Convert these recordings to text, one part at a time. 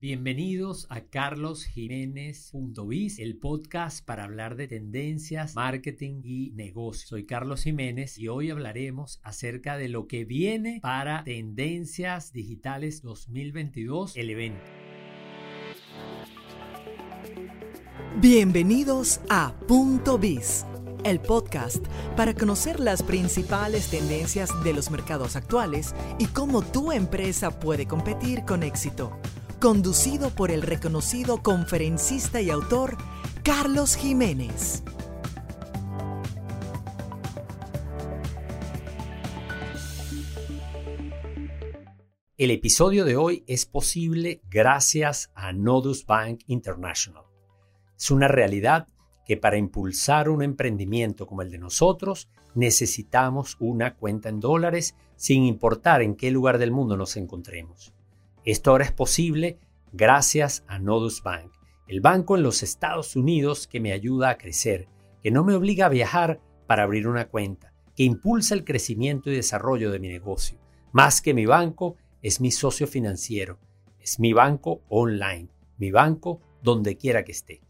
Bienvenidos a carlosjiménez.biz, el podcast para hablar de tendencias, marketing y negocios. Soy Carlos Jiménez y hoy hablaremos acerca de lo que viene para Tendencias Digitales 2022, el evento. Bienvenidos a Punto Biz, el podcast para conocer las principales tendencias de los mercados actuales y cómo tu empresa puede competir con éxito conducido por el reconocido conferencista y autor Carlos Jiménez. El episodio de hoy es posible gracias a Nodus Bank International. Es una realidad que para impulsar un emprendimiento como el de nosotros necesitamos una cuenta en dólares sin importar en qué lugar del mundo nos encontremos. Esto ahora es posible gracias a Nodus Bank, el banco en los Estados Unidos que me ayuda a crecer, que no me obliga a viajar para abrir una cuenta, que impulsa el crecimiento y desarrollo de mi negocio. Más que mi banco, es mi socio financiero, es mi banco online, mi banco donde quiera que esté.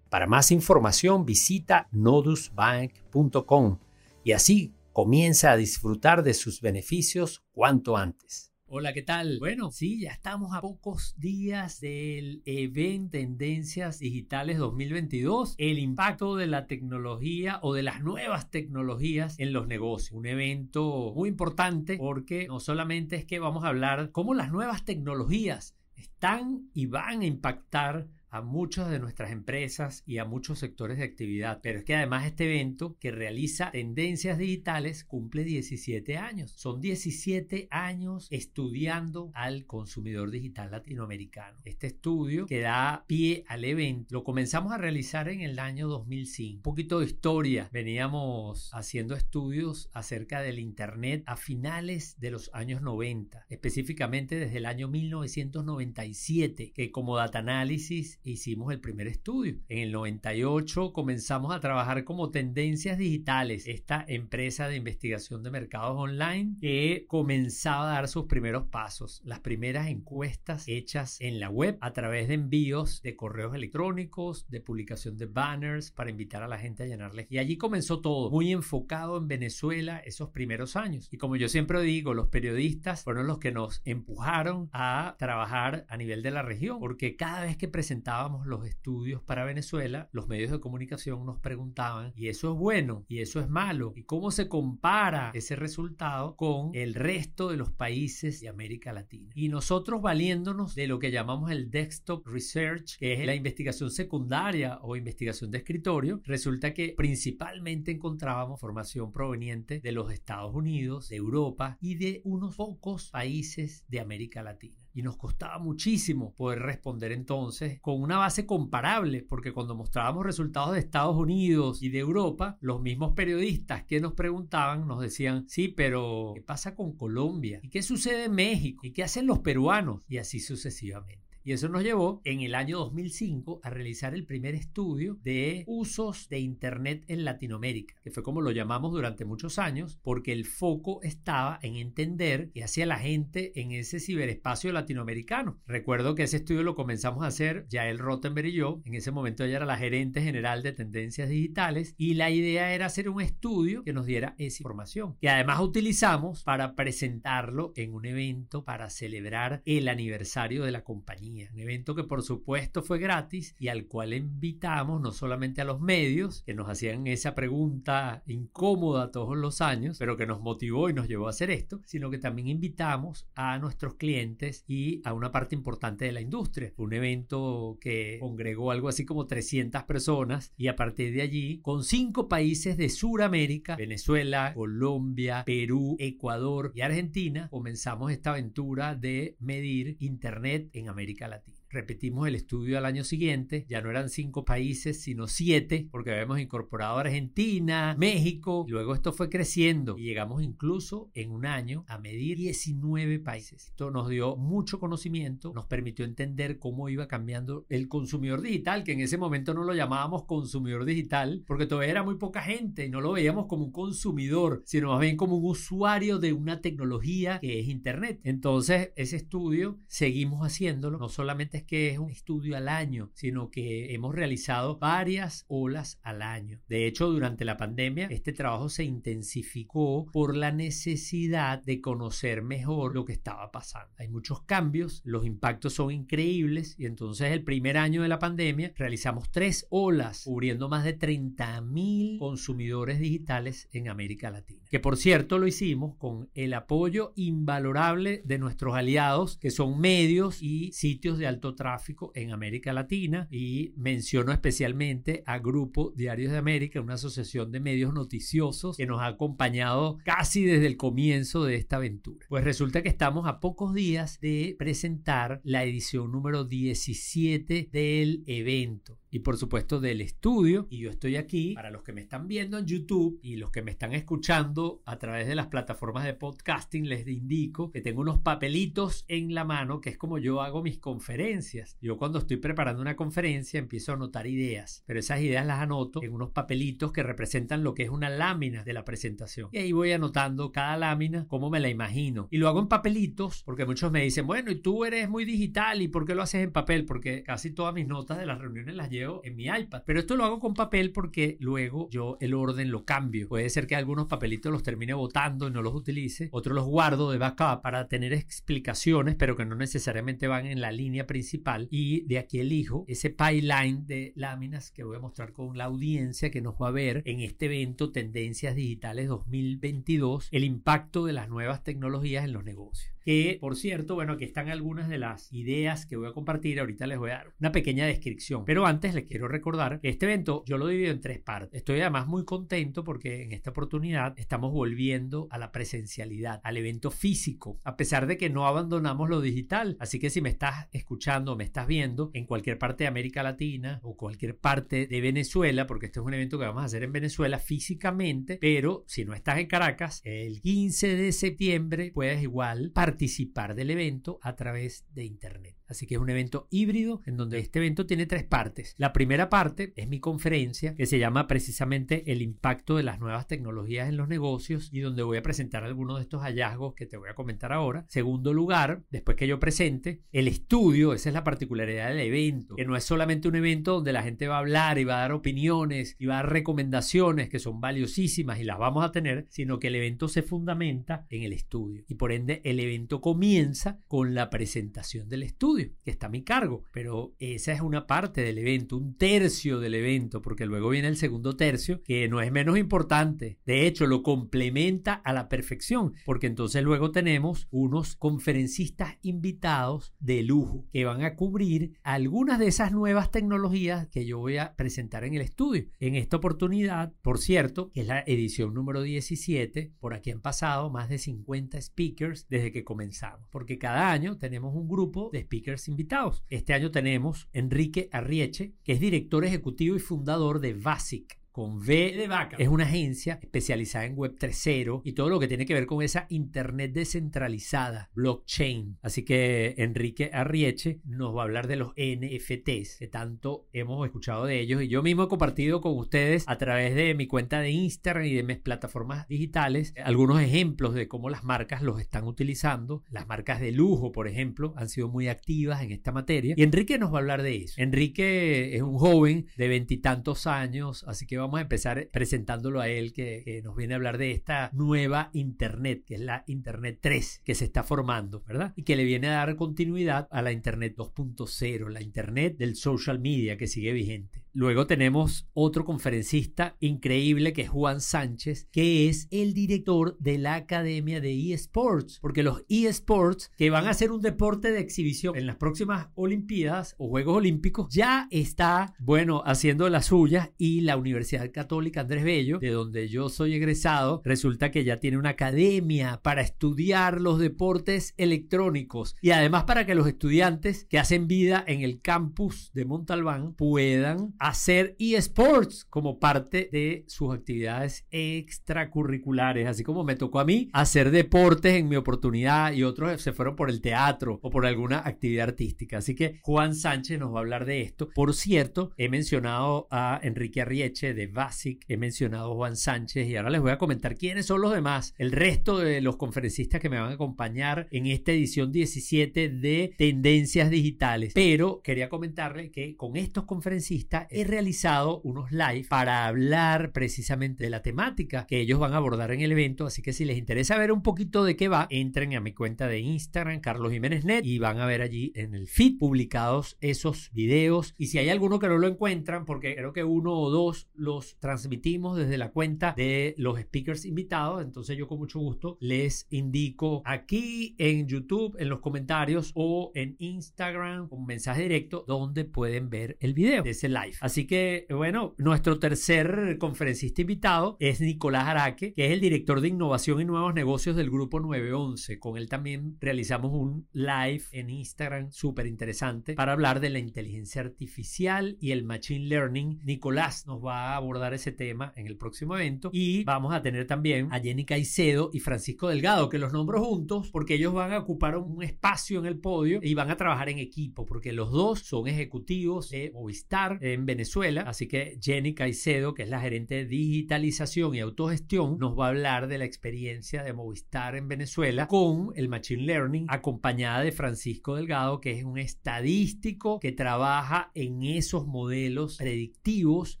Para más información visita nodusbank.com y así comienza a disfrutar de sus beneficios cuanto antes. Hola, ¿qué tal? Bueno, sí, ya estamos a pocos días del evento Tendencias Digitales 2022, el impacto de la tecnología o de las nuevas tecnologías en los negocios. Un evento muy importante porque no solamente es que vamos a hablar cómo las nuevas tecnologías están y van a impactar a muchas de nuestras empresas y a muchos sectores de actividad. Pero es que además este evento que realiza tendencias digitales cumple 17 años. Son 17 años estudiando al consumidor digital latinoamericano. Este estudio que da pie al evento lo comenzamos a realizar en el año 2005. Un poquito de historia. Veníamos haciendo estudios acerca del Internet a finales de los años 90, específicamente desde el año 1997, que como data análisis hicimos el primer estudio. En el 98 comenzamos a trabajar como Tendencias Digitales, esta empresa de investigación de mercados online que comenzaba a dar sus primeros pasos, las primeras encuestas hechas en la web a través de envíos de correos electrónicos, de publicación de banners para invitar a la gente a llenarles. Y allí comenzó todo, muy enfocado en Venezuela esos primeros años. Y como yo siempre digo, los periodistas fueron los que nos empujaron a trabajar a nivel de la región, porque cada vez que presentamos los estudios para Venezuela, los medios de comunicación nos preguntaban, ¿y eso es bueno? ¿Y eso es malo? ¿Y cómo se compara ese resultado con el resto de los países de América Latina? Y nosotros valiéndonos de lo que llamamos el desktop research, que es la investigación secundaria o investigación de escritorio, resulta que principalmente encontrábamos formación proveniente de los Estados Unidos, de Europa y de unos pocos países de América Latina y nos costaba muchísimo poder responder entonces con una base comparable, porque cuando mostrábamos resultados de Estados Unidos y de Europa, los mismos periodistas que nos preguntaban nos decían, sí, pero ¿qué pasa con Colombia? ¿Y qué sucede en México? ¿Y qué hacen los peruanos? Y así sucesivamente. Y eso nos llevó en el año 2005 a realizar el primer estudio de usos de Internet en Latinoamérica, que fue como lo llamamos durante muchos años, porque el foco estaba en entender qué hacía la gente en ese ciberespacio latinoamericano. Recuerdo que ese estudio lo comenzamos a hacer Yael Rottenberg y yo, en ese momento ella era la gerente general de tendencias digitales, y la idea era hacer un estudio que nos diera esa información, que además utilizamos para presentarlo en un evento para celebrar el aniversario de la compañía un evento que por supuesto fue gratis y al cual invitamos no solamente a los medios que nos hacían esa pregunta incómoda todos los años, pero que nos motivó y nos llevó a hacer esto, sino que también invitamos a nuestros clientes y a una parte importante de la industria. Un evento que congregó algo así como 300 personas y a partir de allí, con cinco países de Sudamérica, Venezuela, Colombia, Perú, Ecuador y Argentina, comenzamos esta aventura de medir Internet en América Latina. Repetimos el estudio al año siguiente, ya no eran cinco países, sino siete, porque habíamos incorporado Argentina, México, luego esto fue creciendo y llegamos incluso en un año a medir 19 países. Esto nos dio mucho conocimiento, nos permitió entender cómo iba cambiando el consumidor digital, que en ese momento no lo llamábamos consumidor digital, porque todavía era muy poca gente y no lo veíamos como un consumidor, sino más bien como un usuario de una tecnología que es Internet. Entonces, ese estudio seguimos haciéndolo, no solamente es que es un estudio al año, sino que hemos realizado varias olas al año. De hecho, durante la pandemia, este trabajo se intensificó por la necesidad de conocer mejor lo que estaba pasando. Hay muchos cambios, los impactos son increíbles y entonces el primer año de la pandemia realizamos tres olas cubriendo más de 30 mil consumidores digitales en América Latina. Que por cierto lo hicimos con el apoyo invalorable de nuestros aliados que son medios y sitios de alto tráfico en América Latina y menciono especialmente a Grupo Diarios de América, una asociación de medios noticiosos que nos ha acompañado casi desde el comienzo de esta aventura. Pues resulta que estamos a pocos días de presentar la edición número 17 del evento y por supuesto del estudio. Y yo estoy aquí para los que me están viendo en YouTube y los que me están escuchando a través de las plataformas de podcasting, les indico que tengo unos papelitos en la mano que es como yo hago mis conferencias. Yo cuando estoy preparando una conferencia empiezo a anotar ideas, pero esas ideas las anoto en unos papelitos que representan lo que es una lámina de la presentación. Y ahí voy anotando cada lámina como me la imagino. Y lo hago en papelitos porque muchos me dicen, bueno, y tú eres muy digital y ¿por qué lo haces en papel? Porque casi todas mis notas de las reuniones las llevo en mi iPad. Pero esto lo hago con papel porque luego yo el orden lo cambio. Puede ser que algunos papelitos los termine botando y no los utilice. Otros los guardo de backup para tener explicaciones, pero que no necesariamente van en la línea principal. Y de aquí elijo ese pipeline de láminas que voy a mostrar con la audiencia que nos va a ver en este evento Tendencias Digitales 2022, el impacto de las nuevas tecnologías en los negocios. Que, por cierto, bueno, aquí están algunas de las ideas que voy a compartir. Ahorita les voy a dar una pequeña descripción. Pero antes les quiero recordar que este evento yo lo divido en tres partes. Estoy además muy contento porque en esta oportunidad estamos volviendo a la presencialidad, al evento físico, a pesar de que no abandonamos lo digital. Así que si me estás escuchando, me estás viendo en cualquier parte de América Latina o cualquier parte de Venezuela, porque este es un evento que vamos a hacer en Venezuela físicamente, pero si no estás en Caracas, el 15 de septiembre puedes igual participar participar del evento a través de Internet. Así que es un evento híbrido en donde este evento tiene tres partes. La primera parte es mi conferencia que se llama precisamente el impacto de las nuevas tecnologías en los negocios y donde voy a presentar algunos de estos hallazgos que te voy a comentar ahora. Segundo lugar, después que yo presente, el estudio, esa es la particularidad del evento, que no es solamente un evento donde la gente va a hablar y va a dar opiniones y va a dar recomendaciones que son valiosísimas y las vamos a tener, sino que el evento se fundamenta en el estudio y por ende el evento comienza con la presentación del estudio que está a mi cargo, pero esa es una parte del evento, un tercio del evento, porque luego viene el segundo tercio, que no es menos importante, de hecho lo complementa a la perfección, porque entonces luego tenemos unos conferencistas invitados de lujo que van a cubrir algunas de esas nuevas tecnologías que yo voy a presentar en el estudio. En esta oportunidad, por cierto, que es la edición número 17, por aquí han pasado más de 50 speakers desde que comenzamos, porque cada año tenemos un grupo de speakers invitados. Este año tenemos Enrique Arrieche, que es director ejecutivo y fundador de Basic, con V de vaca. Es una agencia especializada en Web 3.0 y todo lo que tiene que ver con esa Internet descentralizada, blockchain. Así que Enrique Arrieche nos va a hablar de los NFTs, que tanto hemos escuchado de ellos y yo mismo he compartido con ustedes a través de mi cuenta de Instagram y de mis plataformas digitales algunos ejemplos de cómo las marcas los están utilizando. Las marcas de lujo, por ejemplo, han sido muy activas en esta materia y Enrique nos va a hablar de eso. Enrique es un joven de veintitantos años, así que vamos a empezar presentándolo a él, que, nos viene a hablar de esta nueva Internet, que es la Internet 3, que se está formando, ¿verdad? Y que le viene a dar continuidad a la Internet 2.0, la Internet del social media que sigue vigente. Luego tenemos otro conferencista increíble que es Juan Sánchez, que es el director de la Academia de eSports, porque los eSports, que van a ser un deporte de exhibición en las próximas Olimpiadas o Juegos Olímpicos, ya está, bueno, haciendo la suya y la Universidad Católica Andrés Bello, de donde yo soy egresado, resulta que ya tiene una academia para estudiar los deportes electrónicos y además para que los estudiantes que hacen vida en el campus de Montalbán puedan hacer eSports como parte de sus actividades extracurriculares, así como me tocó a mí hacer deportes en mi oportunidad y otros se fueron por el teatro o por alguna actividad artística. Así que Juan Sánchez nos va a hablar de esto. Por cierto, he mencionado a Enrique Arrieche de Basic, he mencionado a Juan Sánchez y ahora les voy a comentar quiénes son los demás, el resto de los conferencistas que me van a acompañar en esta edición 17 de Tendencias Digitales. Pero quería comentarle que con estos conferencistas he realizado unos live para hablar precisamente de la temática que ellos van a abordar en el evento. Así que si les interesa ver un poquito de qué va, entren a mi cuenta de Instagram, Carlos Jiménez Net, y van a ver allí en el feed publicados esos videos. Y si hay alguno que no lo encuentran, porque creo que uno o dos los transmitimos desde la cuenta de los speakers invitados, entonces yo con mucho gusto les indico aquí en YouTube, en los comentarios o en Instagram, un mensaje directo donde pueden ver el video de ese live. Así que, bueno, nuestro tercer conferencista invitado es Nicolás Araque, que es el director de innovación y nuevos negocios del grupo 911. Con él también realizamos un live en Instagram súper interesante para hablar de la inteligencia artificial y el machine learning. Nicolás nos va a abordar ese tema en el próximo evento y vamos a tener también a Jenny Caicedo y Francisco Delgado, que los nombro juntos porque ellos van a ocupar un espacio en el podio y van a trabajar en equipo porque los dos son ejecutivos de Movistar en Venezuela. Así que Jenny Caicedo, que es la gerente de digitalización y autogestión, nos va a hablar de la experiencia de Movistar en Venezuela con el Machine Learning, acompañada de Francisco Delgado, que es un estadístico que trabaja en esos modelos predictivos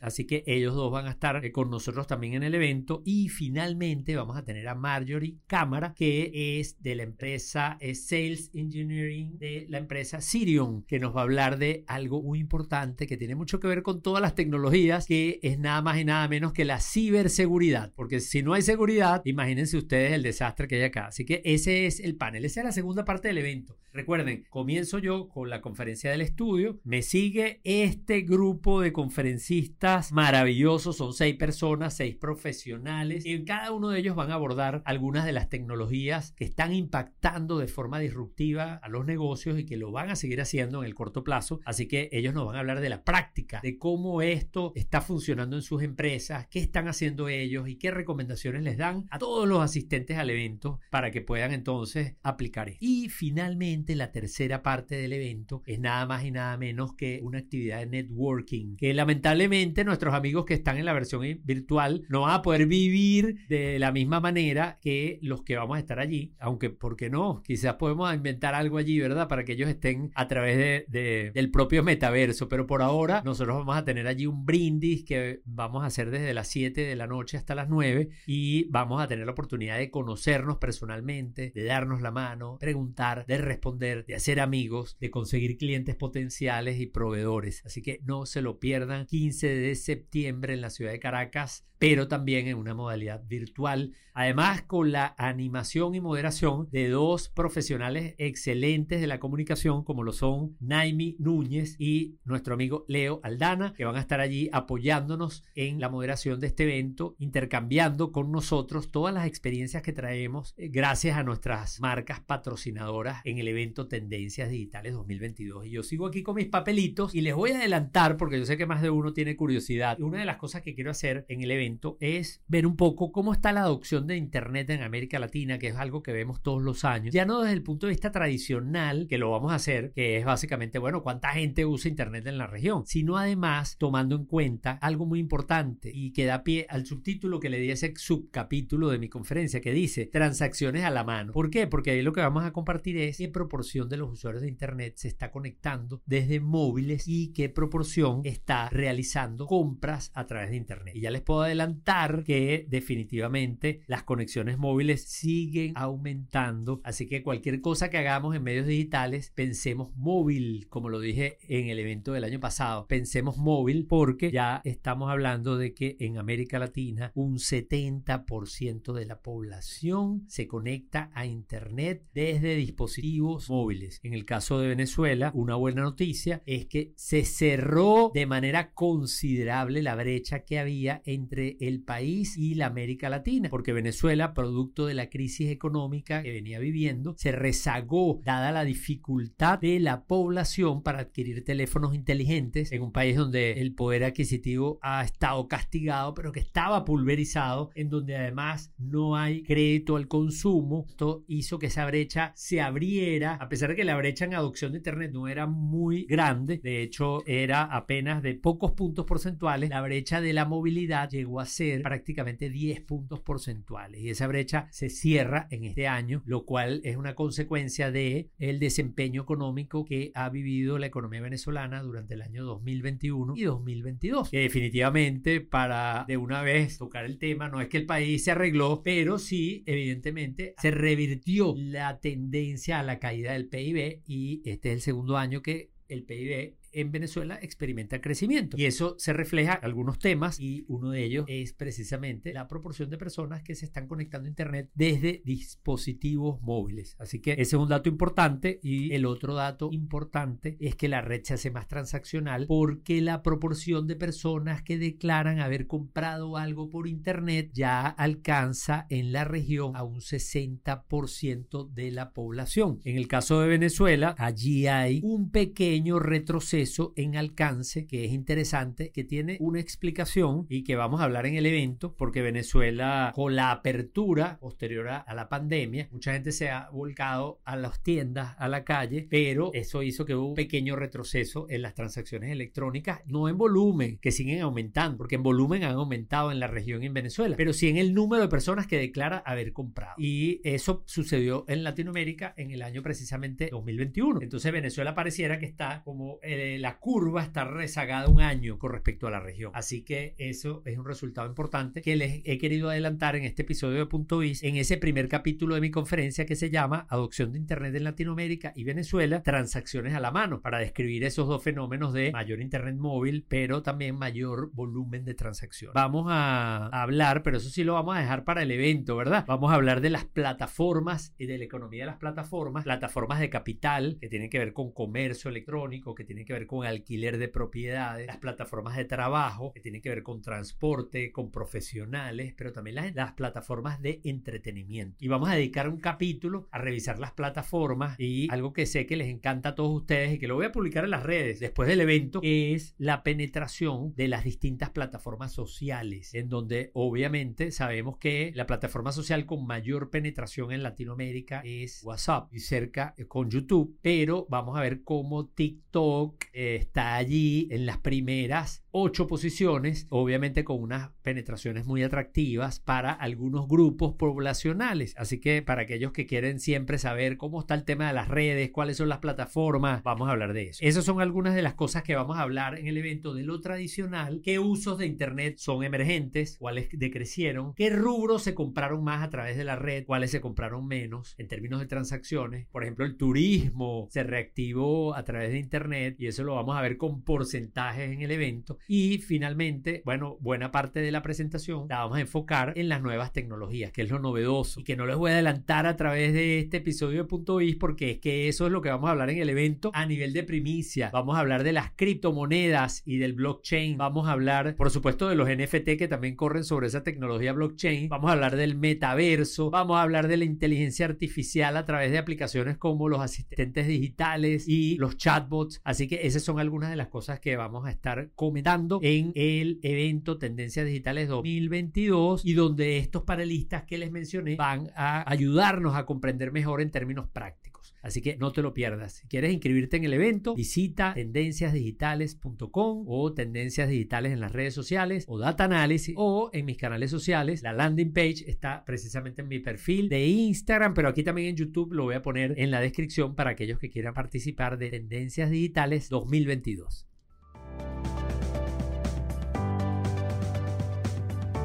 Así que ellos dos van a estar eh, con nosotros también en el evento. Y finalmente vamos a tener a Marjorie Cámara, que es de la empresa Sales Engineering de la empresa Sirion, que nos va a hablar de algo muy importante que tiene mucho que ver con todas las tecnologías, que es nada más y nada menos que la ciberseguridad. Porque si no hay seguridad, imagínense ustedes el desastre que hay acá. Así que ese es el panel, esa es la segunda parte del evento. Recuerden, comienzo yo con la conferencia del estudio, me sigue este grupo de conferencistas maravillosos, son seis personas, seis profesionales, y en cada uno de ellos van a abordar algunas de las tecnologías que están impactando de forma disruptiva a los negocios y que lo van a seguir haciendo en el corto plazo. Así que ellos nos van a hablar de la práctica, de cómo esto está funcionando en sus empresas, qué están haciendo ellos y qué recomendaciones les dan a todos los asistentes al evento para que puedan entonces aplicar esto. Y finalmente la tercera parte del evento es nada más y nada menos que una actividad de networking que lamentablemente nuestros amigos que están en la versión virtual no van a poder vivir de la misma manera que los que vamos a estar allí, aunque, ¿por qué no? Quizás podemos inventar algo allí, ¿verdad? Para que ellos estén a través de, del propio metaverso, pero por ahora nosotros vamos a tener allí un brindis que vamos a hacer desde las 7 de la noche hasta las 9 y vamos a tener la oportunidad de conocernos personalmente, de darnos la mano, preguntar, de responder, de hacer amigos, de conseguir clientes potenciales y proveedores. Así que no se lo pierdan. 15 de septiembre en la ciudad de Caracas, pero también en una modalidad virtual. Además, con la animación y moderación de dos profesionales excelentes de la comunicación, como lo son Naimi Núñez y nuestro amigo Leo Aldana, que van a estar allí apoyándonos en la moderación de este evento, intercambiando con nosotros todas las experiencias que traemos eh, gracias a nuestras marcas patrocinadoras en el evento Tendencias Digitales 2022. Y yo sigo aquí con mis papelitos y les voy a adelantar, porque yo sé que más de uno tiene curiosidad una de las cosas que quiero hacer en el evento es ver un poco cómo está la adopción de Internet en América Latina, que es algo que vemos todos los años. Ya no desde el punto de vista tradicional, que lo vamos a hacer, que es básicamente, bueno, cuánta gente usa Internet en la región, sino además tomando en cuenta algo muy importante y que da pie al subtítulo que le di ese subcapítulo de mi conferencia que dice transacciones a la mano. ¿Por qué? Porque ahí lo que vamos a compartir es qué proporción de los usuarios de Internet se está conectando desde móviles y qué proporción está realizando compras a través de Internet. Y ya les puedo adelantar que definitivamente las conexiones móviles siguen aumentando. Así que cualquier cosa que hagamos en medios digitales, pensemos móvil, como lo dije en el evento del año pasado. Pensemos móvil porque ya estamos hablando de que en América Latina un 70% de la población se conecta a Internet desde dispositivos móviles. En el caso de Venezuela, una buena noticia es que se cerró de manera considerable la brecha que había entre el país y la América Latina, porque Venezuela, producto de la crisis económica que venía viviendo, se rezagó dada la dificultad de la población para adquirir teléfonos inteligentes en un país donde el poder adquisitivo ha estado castigado, pero que estaba pulverizado, en donde además no hay crédito al consumo. Esto hizo que esa brecha se abriera, a pesar de que la brecha en adopción de Internet no era muy grande, de hecho era apenas de pocos puntos porcentuales, la brecha de la movilidad llegó a ser prácticamente 10 puntos porcentuales y esa brecha se cierra en este año, lo cual es una consecuencia de el desempeño económico que ha vivido la economía venezolana durante el año 2021 y 2022. Que definitivamente para de una vez tocar el tema, no es que el país se arregló, pero sí evidentemente se revirtió la tendencia a la caída del PIB y este es el segundo año que el PIB en Venezuela experimenta crecimiento. Y eso se refleja en algunos temas y uno de ellos es precisamente la proporción de personas que se están conectando a Internet desde dispositivos móviles. Así que ese es un dato importante y el otro dato importante es que la red se hace más transaccional porque la proporción de personas que declaran haber comprado algo por Internet ya alcanza en la región a un 60% de la población. En el caso de Venezuela, allí hay un pequeño retroceso en alcance que es interesante, que tiene una explicación y que vamos a hablar en el evento, porque Venezuela, con la apertura posterior a la pandemia, mucha gente se ha volcado a las tiendas, a la calle, pero eso hizo que hubo un pequeño retroceso en las transacciones electrónicas, no en volumen, que siguen aumentando, porque en volumen han aumentado en la región en Venezuela, pero sí en el número de personas que declara haber comprado. Y eso sucedió en Latinoamérica en el año precisamente 2021. Entonces Venezuela pareciera que está como el la curva está rezagada un año con respecto a la región. Así que eso es un resultado importante que les he querido adelantar en este episodio de Punto Biz, en ese primer capítulo de mi conferencia que se llama Adopción de Internet en Latinoamérica y Venezuela, transacciones a la mano, para describir esos dos fenómenos de mayor Internet móvil, pero también mayor volumen de transacción. Vamos a hablar, pero eso sí lo vamos a dejar para el evento, ¿verdad? Vamos a hablar de las plataformas y de la economía de las plataformas, plataformas de capital que tienen que ver con comercio electrónico, que tienen que ver con alquiler de propiedades, las plataformas de trabajo que tienen que ver con transporte, con profesionales, pero también las, las plataformas de entretenimiento. Y vamos a dedicar un capítulo a revisar las plataformas y algo que sé que les encanta a todos ustedes y que lo voy a publicar en las redes después del evento, es la penetración de las distintas plataformas sociales, en donde obviamente sabemos que la plataforma social con mayor penetración en Latinoamérica es WhatsApp y cerca con YouTube, pero vamos a ver cómo TikTok, está allí en las primeras ocho posiciones, obviamente con unas penetraciones muy atractivas para algunos grupos poblacionales. Así que para aquellos que quieren siempre saber cómo está el tema de las redes, cuáles son las plataformas, vamos a hablar de eso. Esas son algunas de las cosas que vamos a hablar en el evento de lo tradicional, qué usos de Internet son emergentes, cuáles decrecieron, qué rubros se compraron más a través de la red, cuáles se compraron menos en términos de transacciones. Por ejemplo, el turismo se reactivó a través de Internet y eso lo vamos a ver con porcentajes en el evento. Y finalmente, bueno, buena parte de la presentación la vamos a enfocar en las nuevas tecnologías, que es lo novedoso y que no les voy a adelantar a través de este episodio de Punto Biz porque es que eso es lo que vamos a hablar en el evento a nivel de primicia. Vamos a hablar de las criptomonedas y del blockchain. Vamos a hablar, por supuesto, de los NFT que también corren sobre esa tecnología blockchain. Vamos a hablar del metaverso. Vamos a hablar de la inteligencia artificial a través de aplicaciones como los asistentes digitales y los chatbots. Así que esas son algunas de las cosas que vamos a estar comentando en el evento Tendencias Digitales 2022 y donde estos panelistas que les mencioné van a ayudarnos a comprender mejor en términos prácticos. Así que no te lo pierdas. Si quieres inscribirte en el evento, visita tendenciasdigitales.com o Tendencias Digitales en las redes sociales o Data Analysis o en mis canales sociales. La landing page está precisamente en mi perfil de Instagram, pero aquí también en YouTube lo voy a poner en la descripción para aquellos que quieran participar de Tendencias Digitales 2022.